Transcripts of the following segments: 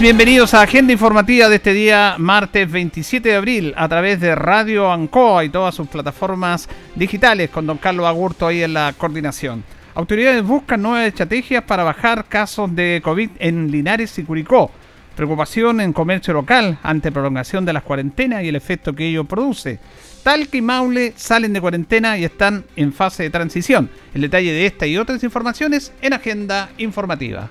Bienvenidos a Agenda Informativa de este día, martes 27 de abril, a través de Radio Ancoa y todas sus plataformas digitales, con don Carlos Agurto ahí en la coordinación. Autoridades buscan nuevas estrategias para bajar casos de COVID en Linares y Curicó. Preocupación en comercio local ante prolongación de las cuarentenas y el efecto que ello produce. Talca y Maule salen de cuarentena y están en fase de transición. El detalle de esta y otras informaciones en Agenda Informativa.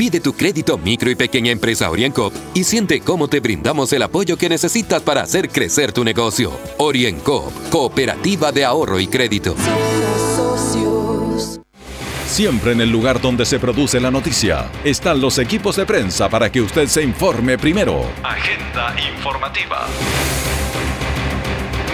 Pide tu crédito micro y pequeña empresa OrienCop y siente cómo te brindamos el apoyo que necesitas para hacer crecer tu negocio. OrienCop, Cooperativa de Ahorro y Crédito. Siempre en el lugar donde se produce la noticia están los equipos de prensa para que usted se informe primero. Agenda informativa.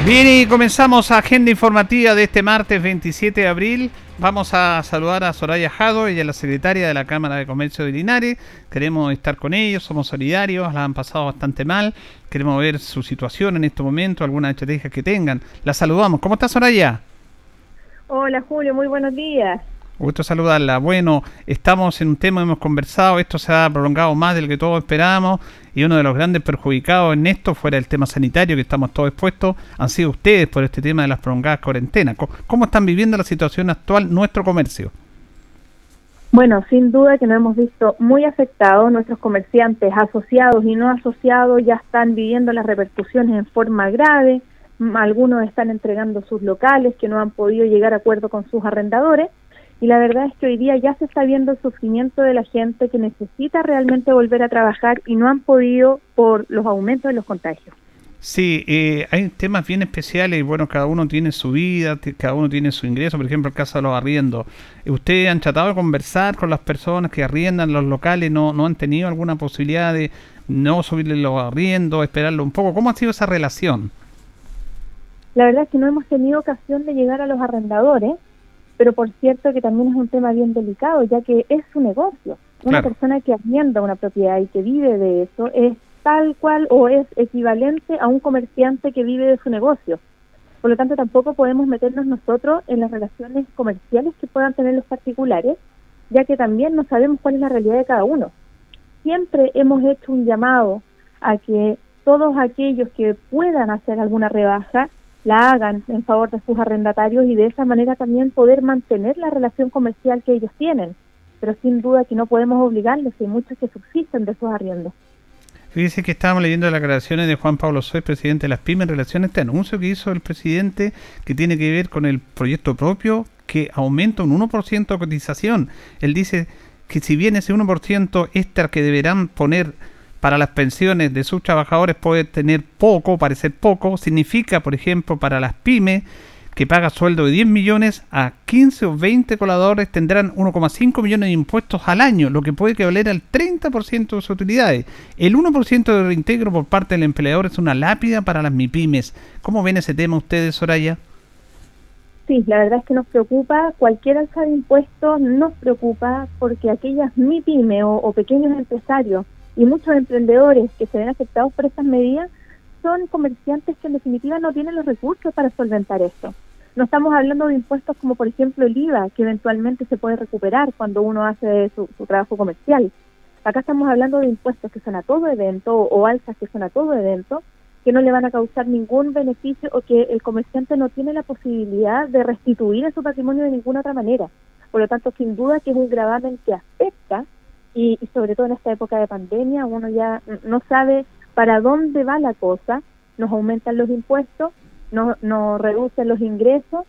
Bien, y comenzamos agenda informativa de este martes 27 de abril. Vamos a saludar a Soraya Jado, ella es la secretaria de la Cámara de Comercio de Linares. Queremos estar con ellos, somos solidarios, la han pasado bastante mal. Queremos ver su situación en este momento, algunas estrategias que tengan. La saludamos. ¿Cómo está Soraya? Hola Julio, muy buenos días. Gusto saludarla. Bueno, estamos en un tema, hemos conversado, esto se ha prolongado más del que todos esperábamos y uno de los grandes perjudicados en esto, fuera el tema sanitario que estamos todos expuestos, han sido ustedes por este tema de las prolongadas cuarentenas. ¿Cómo están viviendo la situación actual nuestro comercio? Bueno, sin duda que nos hemos visto muy afectados. Nuestros comerciantes asociados y no asociados ya están viviendo las repercusiones en forma grave. Algunos están entregando sus locales que no han podido llegar a acuerdo con sus arrendadores y la verdad es que hoy día ya se está viendo el sufrimiento de la gente que necesita realmente volver a trabajar y no han podido por los aumentos de los contagios. Sí, eh, hay temas bien especiales y bueno, cada uno tiene su vida, cada uno tiene su ingreso, por ejemplo el caso de los arriendos. ¿Ustedes han tratado de conversar con las personas que arriendan los locales? ¿No, no han tenido alguna posibilidad de no subirle los arriendos, esperarlo un poco? ¿Cómo ha sido esa relación? La verdad es que no hemos tenido ocasión de llegar a los arrendadores, pero por cierto que también es un tema bien delicado, ya que es su negocio. Una persona que arrienda una propiedad y que vive de eso es tal cual o es equivalente a un comerciante que vive de su negocio. Por lo tanto, tampoco podemos meternos nosotros en las relaciones comerciales que puedan tener los particulares, ya que también no sabemos cuál es la realidad de cada uno. Siempre hemos hecho un llamado a que todos aquellos que puedan hacer alguna rebaja la hagan en favor de sus arrendatarios y de esa manera también poder mantener la relación comercial que ellos tienen. Pero sin duda que no podemos obligarles, hay muchos que subsisten de esos arriendos. Fíjese que estábamos leyendo las declaraciones de Juan Pablo Soy, presidente de las pymes, en relación a este anuncio que hizo el presidente que tiene que ver con el proyecto propio que aumenta un 1% de cotización. Él dice que si bien ese 1% extra que deberán poner para las pensiones de sus trabajadores puede tener poco, parecer poco, significa, por ejemplo, para las pymes que paga sueldo de 10 millones a 15 o 20 coladores tendrán 1,5 millones de impuestos al año, lo que puede que valer al 30% de sus utilidades. El 1% de reintegro por parte del empleador es una lápida para las MIPYMES. ¿Cómo ven ese tema ustedes, Soraya? Sí, la verdad es que nos preocupa, cualquier alza de impuestos nos preocupa porque aquellas MIPYME o, o pequeños empresarios y muchos emprendedores que se ven afectados por estas medidas son comerciantes que en definitiva no tienen los recursos para solventar esto. No estamos hablando de impuestos como por ejemplo el IVA, que eventualmente se puede recuperar cuando uno hace su, trabajo comercial. Acá estamos hablando de impuestos que son a todo evento o alzas que son a todo evento, que no le van a causar ningún beneficio o que el comerciante no tiene la posibilidad de restituir en su patrimonio de ninguna otra manera. Por lo tanto, sin duda que es un gravamen que afecta y, sobre todo en esta época de pandemia uno ya no sabe para dónde va la cosa, nos aumentan los impuestos, nos, nos reducen los ingresos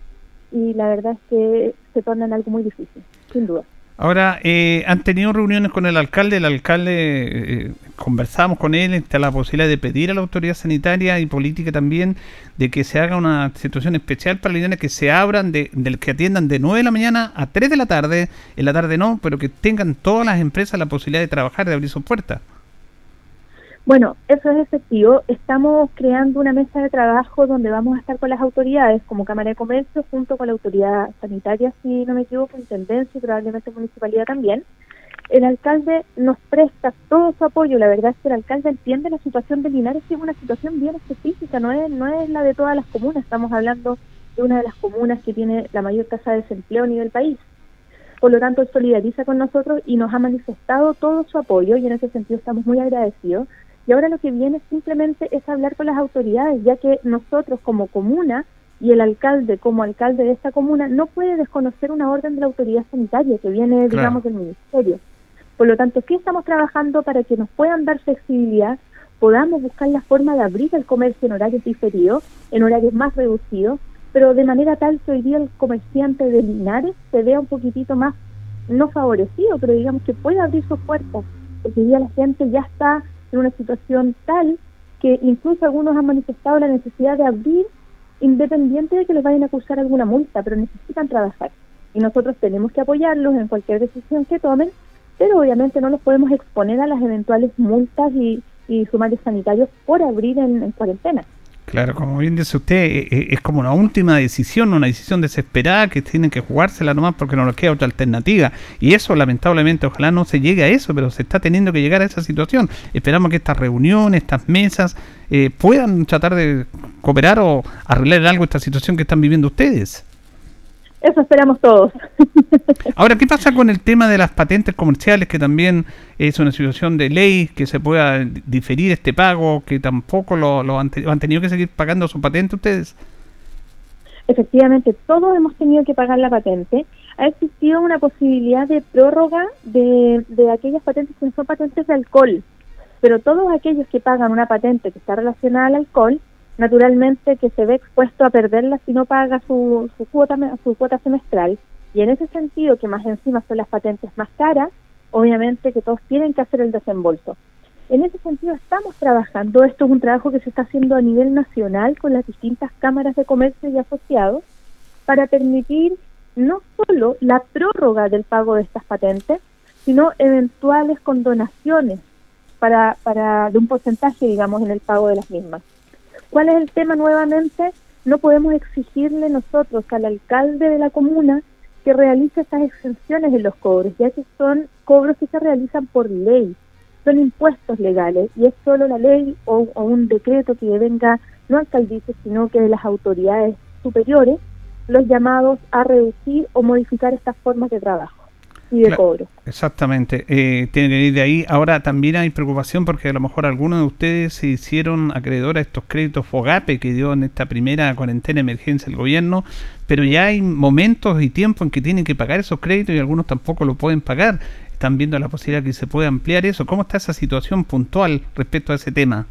y la verdad es que se torna algo muy difícil, sin duda. Ahora, eh, ¿han tenido reuniones con el alcalde? El alcalde, eh, conversamos con él, está la posibilidad de pedir a la autoridad sanitaria y política también de que se haga una situación especial para Linares, que se abran, de, del que atiendan de 9 de la mañana a 3 de la tarde, en la tarde no, pero que tengan todas las empresas la posibilidad de trabajar, de abrir sus puertas. Bueno, eso es efectivo. Estamos creando una mesa de trabajo donde vamos a estar con las autoridades, como Cámara de Comercio, junto con la autoridad sanitaria, si no me equivoco, Intendencia y probablemente Municipalidad también. El alcalde nos presta todo su apoyo. La verdad es que el alcalde entiende la situación de Linares, que es una situación bien específica, no es, no es la de todas las comunas. Estamos hablando de una de las comunas que tiene la mayor tasa de desempleo a nivel país. Por lo tanto, solidariza con nosotros y nos ha manifestado todo su apoyo y en ese sentido estamos muy agradecidos y ahora lo que viene simplemente es hablar con las autoridades, ya que nosotros como comuna y el alcalde como alcalde de esta comuna no puede desconocer una orden de la autoridad sanitaria que viene, digamos, del ministerio. Por lo tanto, ¿qué estamos trabajando para que nos puedan dar flexibilidad? Podamos buscar la forma de abrir el comercio en horarios diferidos, en horarios más reducidos, pero de manera tal que hoy día el comerciante de Linares se vea un poquitito más, no favorecido, pero digamos que pueda abrir sus puertas, porque hoy día la gente ya está en una situación tal que incluso algunos han manifestado la necesidad de abrir independiente de que les vayan a acusar alguna multa, pero necesitan trabajar. Y nosotros tenemos que apoyarlos en cualquier decisión que tomen, pero obviamente no los podemos exponer a las eventuales multas y, y sumarios sanitarios por abrir en cuarentena. Claro, como bien dice usted, eh, eh, es como una última decisión, una decisión desesperada que tienen que jugársela nomás porque no les queda otra alternativa. Y eso, lamentablemente, ojalá no se llegue a eso, pero se está teniendo que llegar a esa situación. Esperamos que estas reuniones, estas mesas, eh, puedan tratar de cooperar o arreglar algo esta situación que están viviendo ustedes. Eso esperamos todos. Ahora, ¿qué pasa con el tema de las patentes comerciales, que también es una situación de ley, que se pueda diferir este pago, que tampoco lo, han, tenido que seguir pagando su patente ustedes? Efectivamente, todos hemos tenido que pagar la patente. Ha existido una posibilidad de prórroga de, de aquellas patentes que son patentes de alcohol, pero todos aquellos que pagan una patente que está relacionada al alcohol naturalmente que se ve expuesto a perderla si no paga su, su, cuota, su cuota semestral. Y en ese sentido, que más encima son las patentes más caras, obviamente que todos tienen que hacer el desembolso. En ese sentido estamos trabajando, esto es un trabajo que se está haciendo a nivel nacional con las distintas cámaras de comercio y asociados para permitir no solo la prórroga del pago de estas patentes, sino eventuales condonaciones para, para de un porcentaje, digamos, en el pago de las mismas. ¿Cuál es el tema nuevamente? No podemos exigirle nosotros al alcalde de la comuna que realice estas exenciones en los cobros, ya que son cobros que se realizan por ley, son impuestos legales y es solo la ley o, un decreto que venga no alcaldices, sino que de las autoridades superiores, los llamados a reducir o modificar estas formas de trabajo y de cobro. Exactamente, eh, tiene que venir de ahí. Ahora también hay preocupación porque a lo mejor algunos de ustedes se hicieron acreedores a estos créditos FOGAPE que dio en esta primera cuarentena emergencia el gobierno, pero ya hay momentos y tiempo en que tienen que pagar esos créditos y algunos tampoco lo pueden pagar. Están viendo la posibilidad que se pueda ampliar eso. ¿Cómo está esa situación puntual respecto a ese tema?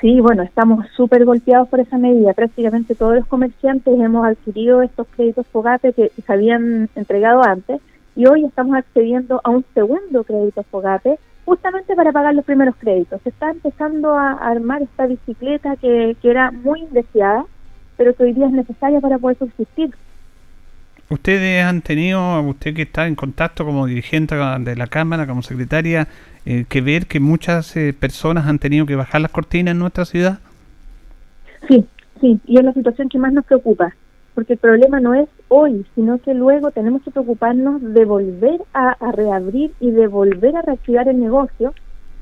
Sí, bueno, estamos súper golpeados por esa medida. Prácticamente todos los comerciantes hemos adquirido estos créditos FOGAPE que se habían entregado antes y hoy estamos accediendo a un segundo crédito FOGAPE justamente para pagar los primeros créditos. Se está empezando a armar esta bicicleta que, que era muy indeseada, pero que hoy día es necesaria para poder subsistir. Ustedes han tenido, usted que está en contacto como dirigente de la Cámara, como secretaria, eh, que ver que muchas eh, personas han tenido que bajar las cortinas en nuestra ciudad. Sí, sí, y es la situación que más nos preocupa, porque el problema no es hoy, sino que luego tenemos que preocuparnos de volver a, a reabrir y de volver a reactivar el negocio,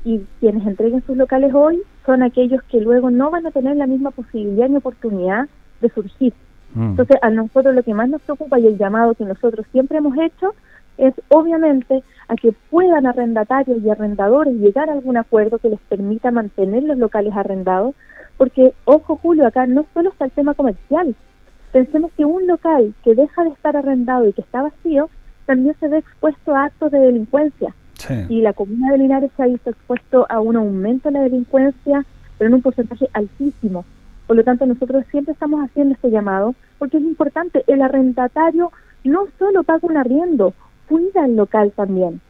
y quienes entreguen sus locales hoy son aquellos que luego no van a tener la misma posibilidad ni oportunidad de surgir. Mm. Entonces, a nosotros lo que más nos preocupa y el llamado que nosotros siempre hemos hecho es obviamente a que puedan arrendatarios y arrendadores llegar a algún acuerdo que les permita mantener los locales arrendados, porque, ojo Julio, acá no solo está el tema comercial, pensemos que un local que deja de estar arrendado y que está vacío, también se ve expuesto a actos de delincuencia. Y la comuna de Linares se ha visto expuesto a un aumento de la delincuencia, pero en un porcentaje altísimo. Por lo tanto, nosotros siempre estamos haciendo este llamado porque es importante. El arrendatario no solo paga un arriendo, cuida el local también.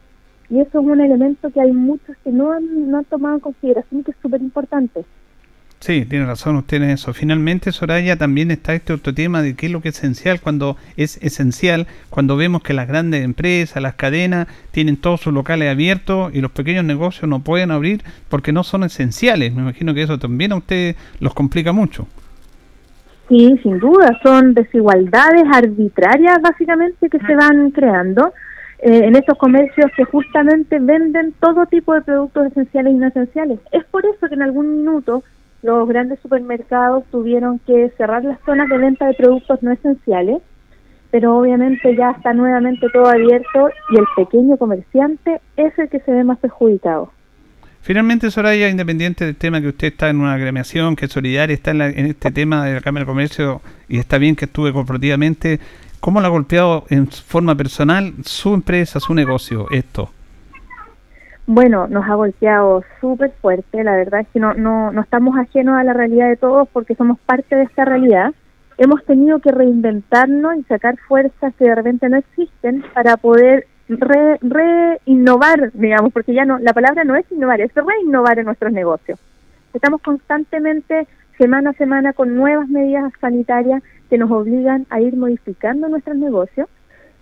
Y eso es un elemento que hay muchos que no han, no han tomado en consideración que es súper importante. Sí, tiene razón usted en eso. Finalmente, Soraya, también está este otro tema de qué es lo que es esencial cuando es esencial, cuando vemos que las grandes empresas, las cadenas, tienen todos sus locales abiertos y los pequeños negocios no pueden abrir porque no son esenciales. Me imagino que eso también a usted los complica mucho. Sí, sin duda, son desigualdades arbitrarias básicamente que se van creando eh, en estos comercios que justamente venden todo tipo de productos esenciales y no esenciales. Es por eso que en algún minuto los grandes supermercados tuvieron que cerrar las zonas de venta de productos no esenciales, pero obviamente ya está nuevamente todo abierto y el pequeño comerciante es el que se ve más perjudicado. Finalmente, Soraya, independiente del tema que usted está en una agremiación, que Solidaria está en, en este tema de la Cámara de Comercio y está bien que estuve corporativamente, ¿cómo lo ha golpeado en forma personal su empresa, su negocio, esto? Bueno, nos ha golpeado súper fuerte, la verdad es que no, no, no estamos ajenos a la realidad de todos porque somos parte de esta realidad. Hemos tenido que reinventarnos y sacar fuerzas que de repente no existen para poder reinnovar, digamos, porque ya no, la palabra no es innovar, es reinnovar en nuestros negocios. Estamos constantemente, semana a semana, con nuevas medidas sanitarias que nos obligan a ir modificando nuestros negocios.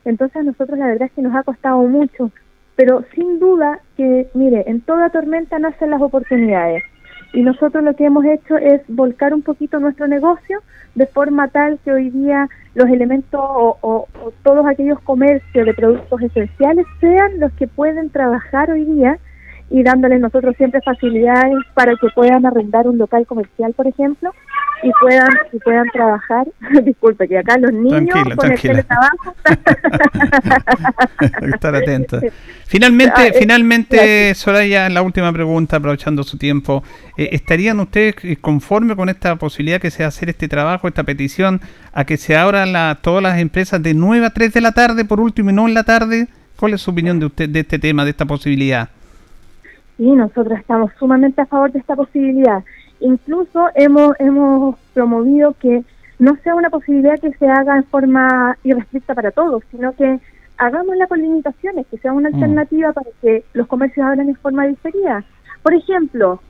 Entonces a nosotros la verdad es que nos ha costado mucho pero sin duda que, mire, en toda tormenta nacen las oportunidades. Y nosotros lo que hemos hecho es volcar un poquito nuestro negocio de forma tal que hoy día los elementos o, todos aquellos comercios de productos esenciales sean los que pueden trabajar hoy día y dándoles nosotros siempre facilidades para que puedan arrendar un local comercial, por ejemplo, y puedan y puedan trabajar. Disculpe, que acá los niños con el teletrabajo. estar atentos. Finalmente, ah, finalmente, Soraya, la última pregunta, aprovechando su tiempo, eh, ¿estarían ustedes conformes con esta posibilidad que se hacer este trabajo, esta petición, a que se abran la, todas las empresas de 9 a 3 de la tarde, por último, y no en la tarde? ¿Cuál es su opinión de usted de este tema, de esta posibilidad? Sí, nosotros estamos sumamente a favor de esta posibilidad. Incluso hemos, hemos promovido que no sea una posibilidad que se haga en forma irrestricta para todos, sino que hagámosla con limitaciones, que sea una mm. alternativa para que los comercios abran en forma diferida. Por ejemplo,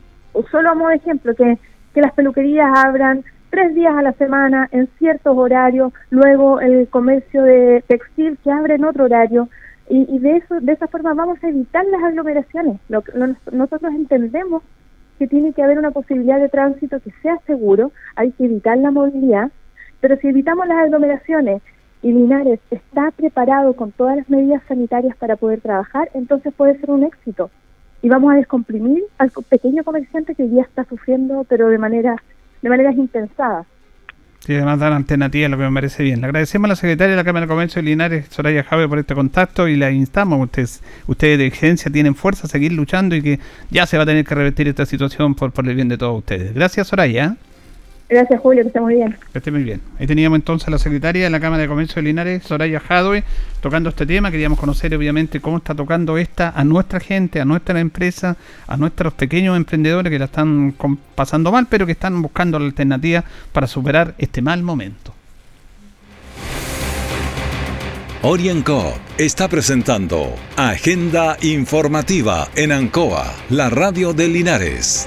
solo de ejemplo, que, que las peluquerías abran tres días a la semana en ciertos horarios, luego el comercio de textil que abre en otro horario, y, de eso de esa forma vamos a evitar las aglomeraciones. nosotros entendemos que tiene que haber una posibilidad de tránsito que sea seguro, hay que evitar la movilidad, pero si evitamos las aglomeraciones y Linares está preparado con todas las medidas sanitarias para poder trabajar, entonces puede ser un éxito. Y vamos a descomprimir al pequeño comerciante que ya está sufriendo, pero de manera de maneras impensadas. Sí, además dan alternativas, lo que me parece bien. Le agradecemos a la secretaria de la Cámara de Comercio de Linares, Soraya Jave, por este contacto y la instamos. Ustedes, ustedes de exigencia tienen fuerza a seguir luchando y que ya se va a tener que revertir esta situación por, por el bien de todos ustedes. Gracias, Soraya. Gracias, Julio, que esté muy bien. Que esté muy bien. Ahí teníamos entonces a la secretaria de la Cámara de Comercio de Linares, Soraya Jadwe, tocando este tema. Queríamos conocer, obviamente, cómo está tocando esta a nuestra gente, a nuestra empresa, a nuestros pequeños emprendedores que la están pasando mal, pero que están buscando la alternativa para superar este mal momento. Orienco está presentando Agenda Informativa en Ancoa, la radio de Linares.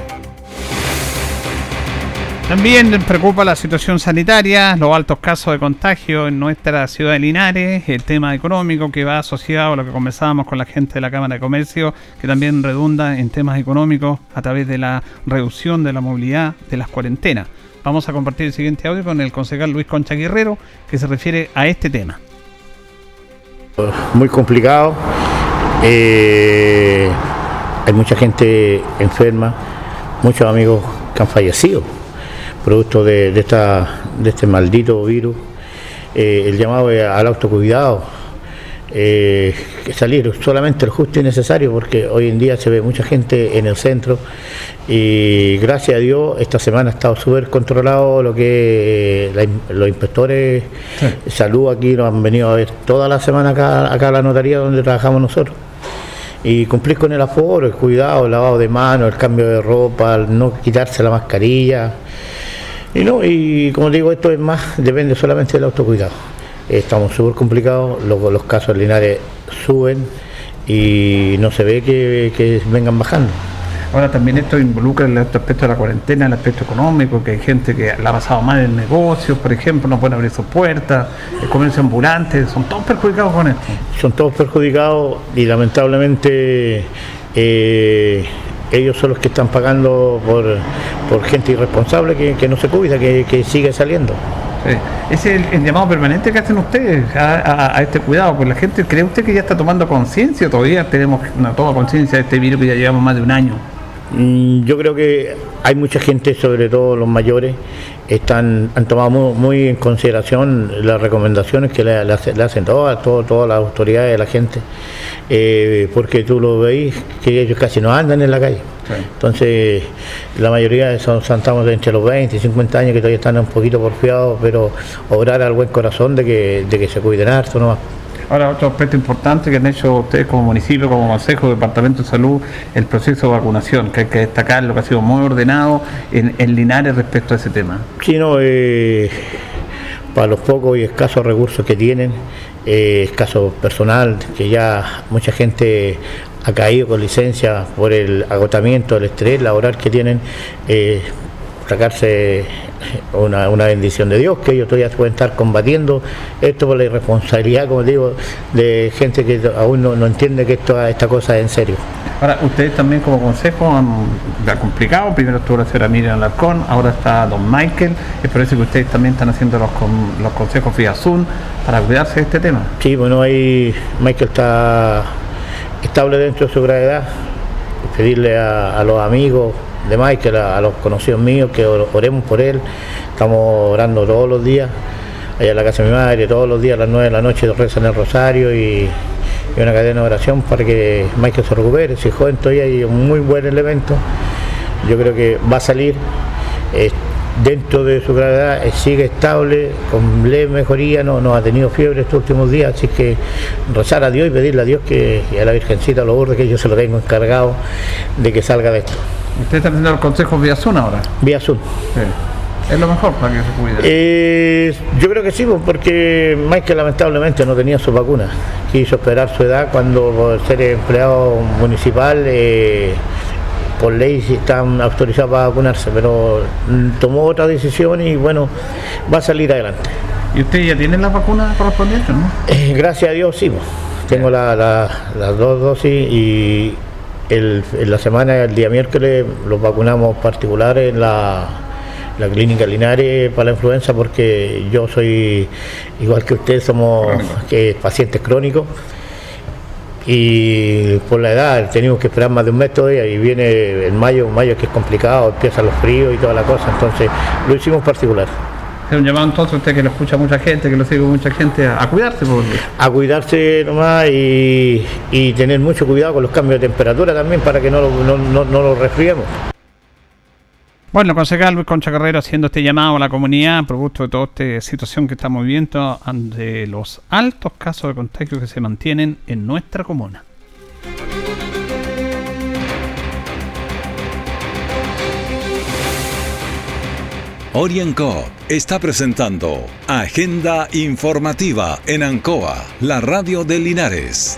También preocupa la situación sanitaria, los altos casos de contagio en nuestra ciudad de Linares, el tema económico que va asociado a lo que conversábamos con la gente de la Cámara de Comercio, que también redunda en temas económicos a través de la reducción de la movilidad de las cuarentenas. Vamos a compartir el siguiente audio con el concejal Luis Concha Guerrero, que se refiere a este tema. Muy complicado. Eh, hay mucha gente enferma, muchos amigos que han fallecido producto de, esta, de este maldito virus. Eh, el llamado al autocuidado, eh, salir solamente el justo y necesario, porque hoy en día se ve mucha gente en el centro y gracias a Dios esta semana ha estado súper controlado lo que los inspectores de salud aquí nos han venido a ver toda la semana acá, acá a la notaría donde trabajamos nosotros y cumplir con el aforo, el cuidado, el lavado de manos, el cambio de ropa, no quitarse la mascarilla. Y no, y como digo, esto es más, depende solamente del autocuidado. Estamos súper complicados, los, los casos linares suben y no se ve que, vengan bajando. Ahora también esto involucra el aspecto de la cuarentena, el aspecto económico, que hay gente que la ha pasado mal en negocios, por ejemplo, no pueden abrir sus puertas, el comercio ambulante, son todos perjudicados con esto. Son todos perjudicados y lamentablemente eh, ellos son los que están pagando por, por gente irresponsable que, no se cuida, que, sigue saliendo. Ese es el, llamado permanente que hacen ustedes a, este cuidado, pues la gente, ¿cree usted que ya está tomando conciencia? Todavía tenemos una toma conciencia de este virus que ya llevamos más de un año. Mm, yo creo que hay mucha gente, sobre todo los mayores, están, han tomado muy, en consideración las recomendaciones que le, hacen todas, todas las autoridades de la gente, eh, porque tú lo veis que ellos casi no andan en la calle. Entonces, la mayoría son, estamos entre los 20 y 50 años que todavía están un poquito porfiados, pero obrar al buen corazón de que, de que se cuiden harto nomás. Ahora, otro aspecto importante que han hecho ustedes como municipio, como consejo, departamento de salud, el proceso de vacunación, que hay que destacar lo que ha sido muy ordenado en, Linares respecto a ese tema. Sí, no, eh, para los pocos y escasos recursos que tienen, eh, escaso personal, que ya mucha gente ha caído con licencia por el agotamiento, el estrés laboral que tienen, eh, sacarse una, bendición de Dios, que ellos todavía pueden estar combatiendo esto por la irresponsabilidad, como digo, de gente que aún no, entiende que esto, esta cosa es en serio. Ahora, ustedes también como consejo han, complicado, primero estuvo la señora Miriam Alarcón, ahora está don Michael, es por eso que ustedes también están haciendo los, los consejos vía Zoom para cuidarse de este tema. Sí, bueno, ahí Michael está estable dentro de su gravedad, pedirle a los amigos, de Michael, a, los conocidos míos, que oremos por él. Estamos orando todos los días, allá en la casa de mi madre, todos los días a las 9 de la noche rezan el rosario y, una cadena de oración para que Michael se recupere. Si joven todavía hay un muy buen elemento, yo creo que va a salir. Dentro de su gravedad eh, sigue estable, con leve mejoría, no, no ha tenido fiebre estos últimos días, así que rezar a Dios y pedirle a Dios que, y a la Virgencita lo borde que yo se lo tengo encargado de que salga de esto. ¿Usted está haciendo los consejos vía Zoom ahora? Vía Zoom. ¿Es lo mejor para que se cuide? Eh, yo creo que sí, pues, porque Michael lamentablemente no tenía su vacuna. Quiso esperar su edad cuando ser empleado municipal, eh, por ley están autorizados para vacunarse, pero tomó otra decisión y bueno, va a salir adelante. ¿Y usted ya tiene la vacuna correspondiente, no? Eh, gracias a Dios sí, pues. tengo las dos dosis y en la semana, el día miércoles, los vacunamos particulares en la, clínica Linares para la influenza porque yo soy, igual que usted, somos que, pacientes crónicos y por la edad tenemos que esperar más de un mes todavía y viene el mayo, mayo que es complicado, empiezan los fríos y toda la cosa, entonces lo hicimos particular un llamado entonces usted que lo escucha mucha gente, que lo sigue mucha gente, a, cuidarse. A cuidarse nomás y, tener mucho cuidado con los cambios de temperatura también para que no, no, no, no lo resfriemos. Bueno, concejal Luis Concha Carrero haciendo este llamado a la comunidad, producto de toda esta situación que estamos viviendo ante los altos casos de contagio que se mantienen en nuestra comuna. Orienco está presentando Agenda Informativa en Ancoa, la radio de Linares.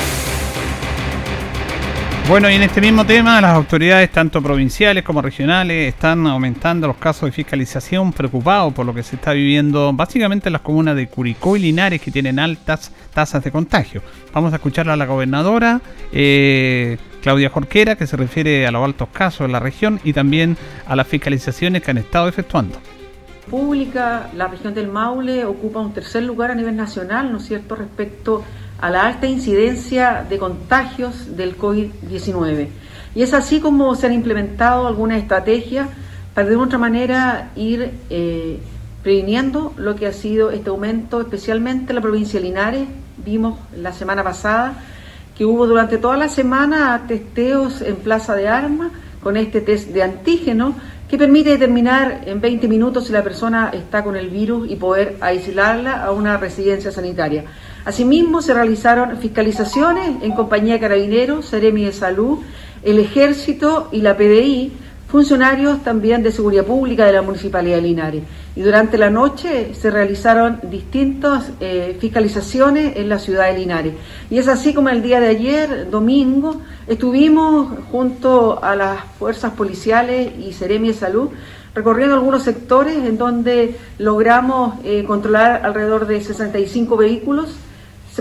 Bueno, y en este mismo tema, las autoridades, tanto provinciales como regionales, están aumentando los casos de fiscalización, preocupados por lo que se está viviendo básicamente en las comunas de Curicó y Linares, que tienen altas tasas de contagio. Vamos a escuchar a la gobernadora eh, Claudia Jorquera, que se refiere a los altos casos en la región y también a las fiscalizaciones que han estado efectuando pública, la región del Maule ocupa un tercer lugar a nivel nacional, ¿no es cierto?, respecto a la alta incidencia de contagios del COVID-19. Y es así como se han implementado algunas estrategias para de otra manera ir eh, previniendo lo que ha sido este aumento, especialmente en la provincia de Linares. Vimos la semana pasada que hubo durante toda la semana testeos en Plaza de Armas con este test de antígeno que permite determinar en 20 minutos si la persona está con el virus y poder aislarla a una residencia sanitaria. Asimismo, se realizaron fiscalizaciones en compañía de Carabineros, Seremi de Salud, el Ejército y la PDI, funcionarios también de Seguridad Pública de la Municipalidad de Linares. Y durante la noche se realizaron distintas eh, fiscalizaciones en la ciudad de Linares. Y es así como el día de ayer, domingo, estuvimos junto a las fuerzas policiales y Seremi de Salud recorriendo algunos sectores en donde logramos eh, controlar alrededor de 65 vehículos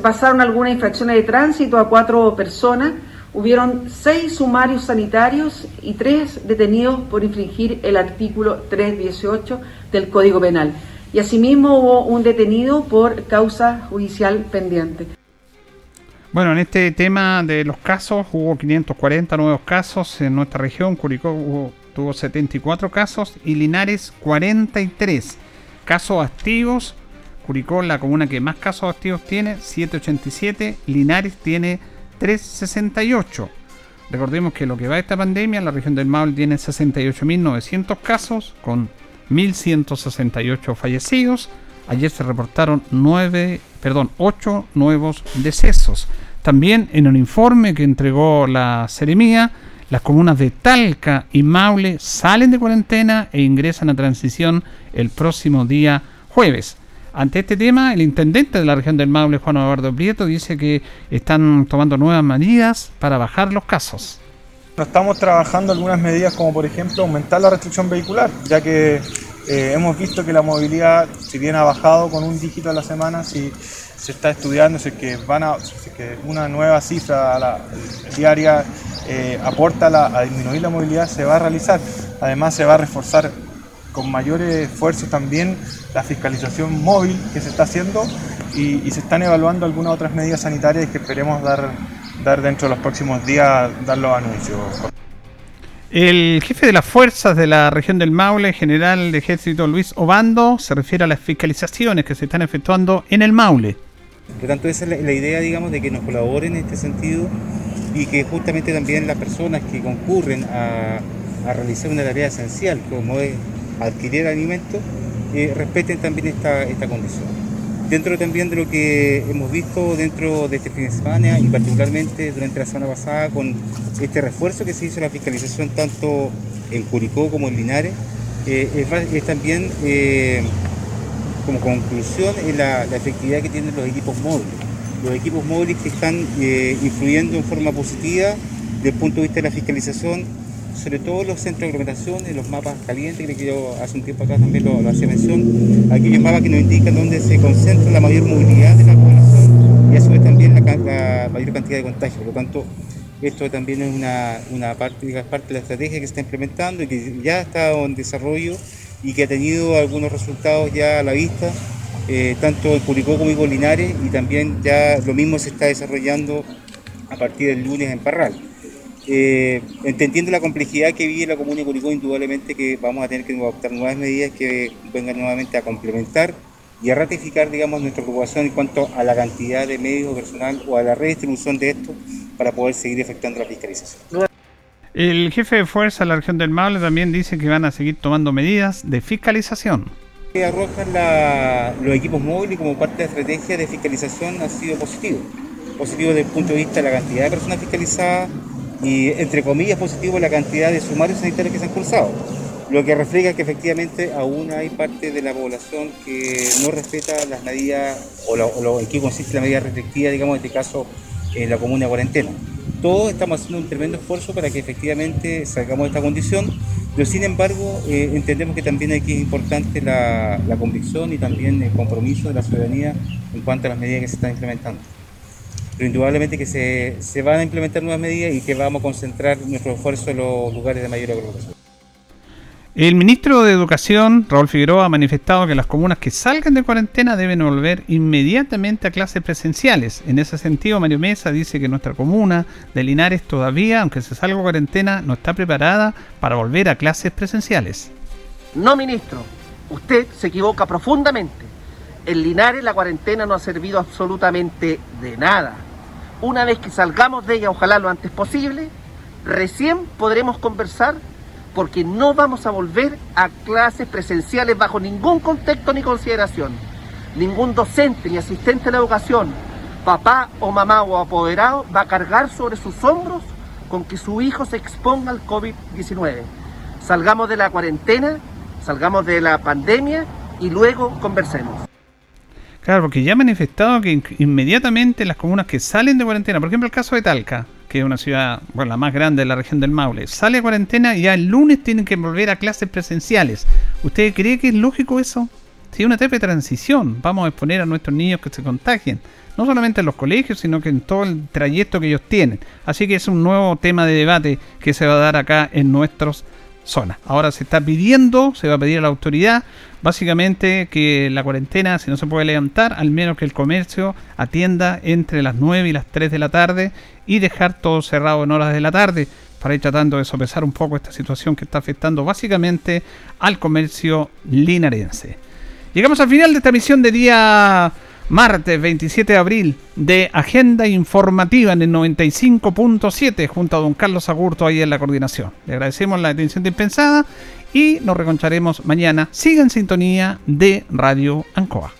se pasaron algunas infracciones de tránsito a cuatro personas. Hubieron seis sumarios sanitarios y tres detenidos por infringir el artículo 318 del Código Penal. Y asimismo hubo un detenido por causa judicial pendiente. Bueno, en este tema de los casos, hubo 540 nuevos casos en nuestra región. Curicó tuvo 74 casos y Linares 43 casos activos Curicó, la comuna que más casos activos tiene, 787. Linares tiene 368. Recordemos que lo que va de esta pandemia, la región del Maule tiene 68.900 casos con 1.168 fallecidos. Ayer se reportaron 9, perdón, 8 nuevos decesos. También en un informe que entregó la Seremía, las comunas de Talca y Maule salen de cuarentena e ingresan a transición el próximo día jueves. Ante este tema, el intendente de la región del Maule, Juan Eduardo Prieto, dice que están tomando nuevas medidas para bajar los casos. Estamos trabajando algunas medidas como por ejemplo aumentar la restricción vehicular, ya que eh, hemos visto que la movilidad, si bien ha bajado con un dígito a la semana, si se está estudiando, si que, van a, que una nueva cifra a la, diaria eh, aporta a disminuir la movilidad, se va a realizar. Además se va a reforzar con mayores esfuerzos también la fiscalización móvil que se está haciendo y, se están evaluando algunas otras medidas sanitarias que esperemos dar, dar dentro de los próximos días, dar los anuncios. El jefe de las fuerzas de la región del Maule, general de ejército Luis Obando, se refiere a las fiscalizaciones que se están efectuando en el Maule. Por lo tanto, esa es la, idea, digamos, de que nos colaboren en este sentido y que justamente también las personas que concurren a, a realizar una tarea esencial, como es adquirir alimentos, eh, respeten también esta, esta condición. Dentro también de lo que hemos visto dentro de este fin de semana y particularmente durante la semana pasada con este refuerzo que se hizo la fiscalización tanto en Curicó como en Linares, eh, es, también eh, como conclusión la, la, efectividad que tienen los equipos móviles. Los equipos móviles que están influyendo en forma positiva desde el punto de vista de la fiscalización sobre todo los centros de aglomeración, los mapas calientes, creo que yo hace un tiempo acá también lo, hacía mención, aquellos mapas que nos indican dónde se concentra la mayor movilidad de la población y a su vez también la, mayor cantidad de contagios. Por lo tanto, esto también es una, parte, parte de la estrategia que se está implementando y que ya está en desarrollo y que ha tenido algunos resultados ya a la vista, eh, tanto en Curicó como en Linares, y también ya lo mismo se está desarrollando a partir del lunes en Parral. Eh, entendiendo la complejidad que vive la comuna de Curicó, indudablemente que vamos a tener que adoptar nuevas medidas que vengan nuevamente a complementar y a ratificar, digamos, nuestra preocupación en cuanto a la cantidad de medios personal o a la redistribución de esto para poder seguir efectuando la fiscalización. El jefe de fuerza de la región del Maule también dice que van a seguir tomando medidas de fiscalización. arrojan los equipos móviles como parte de la estrategia de fiscalización ha sido positivo. Positivo desde el punto de vista de la cantidad de personas fiscalizadas y, entre comillas, positivo la cantidad de sumarios sanitarios que se han cursado. Lo que refleja que efectivamente aún hay parte de la población que no respeta las medidas o, lo, en qué consiste la medida restrictiva, digamos, en este caso, en la comuna de cuarentena. Todos estamos haciendo un tremendo esfuerzo para que efectivamente salgamos de esta condición pero sin embargo, eh, entendemos que también aquí es importante la, convicción y también el compromiso de la ciudadanía en cuanto a las medidas que se están implementando. Pero indudablemente que se, se van a implementar nuevas medidas y que vamos a concentrar nuestro esfuerzo en los lugares de mayor aglomeración. El ministro de Educación, Raúl Figueroa, ha manifestado que las comunas que salgan de cuarentena deben volver inmediatamente a clases presenciales. En ese sentido, Mario Mesa dice que nuestra comuna de Linares todavía, aunque se salga de cuarentena, no está preparada para volver a clases presenciales. No, ministro, usted se equivoca profundamente. En Linares la cuarentena no ha servido absolutamente de nada. Una vez que salgamos de ella, ojalá lo antes posible, recién podremos conversar porque no vamos a volver a clases presenciales bajo ningún contexto ni consideración. Ningún docente ni asistente de la educación, papá o mamá o apoderado va a cargar sobre sus hombros con que su hijo se exponga al COVID-19. Salgamos de la cuarentena, salgamos de la pandemia y luego conversemos. Claro, porque ya ha manifestado que inmediatamente las comunas que salen de cuarentena, por ejemplo el caso de Talca, que es una ciudad, bueno, la más grande de la región del Maule, sale a cuarentena y ya el lunes tienen que volver a clases presenciales. ¿Usted cree que es lógico eso? Si es una etapa de transición, vamos a exponer a nuestros niños que se contagien, no solamente en los colegios, sino que en todo el trayecto que ellos tienen. Así que es un nuevo tema de debate que se va a dar acá en nuestros Ahora se está pidiendo, se va a pedir a la autoridad, básicamente que la cuarentena, si no se puede levantar, al menos que el comercio atienda entre las 9 y las 3 de la tarde y dejar todo cerrado en horas de la tarde para ir tratando de sopesar un poco esta situación que está afectando básicamente al comercio linarense. Llegamos al final de esta misión de día martes 27 de abril de Agenda Informativa en el 95.7 junto a don Carlos Agurto ahí en la coordinación. Le agradecemos la atención dispensada y nos reconcharemos mañana. Siga en sintonía de Radio Ancoa.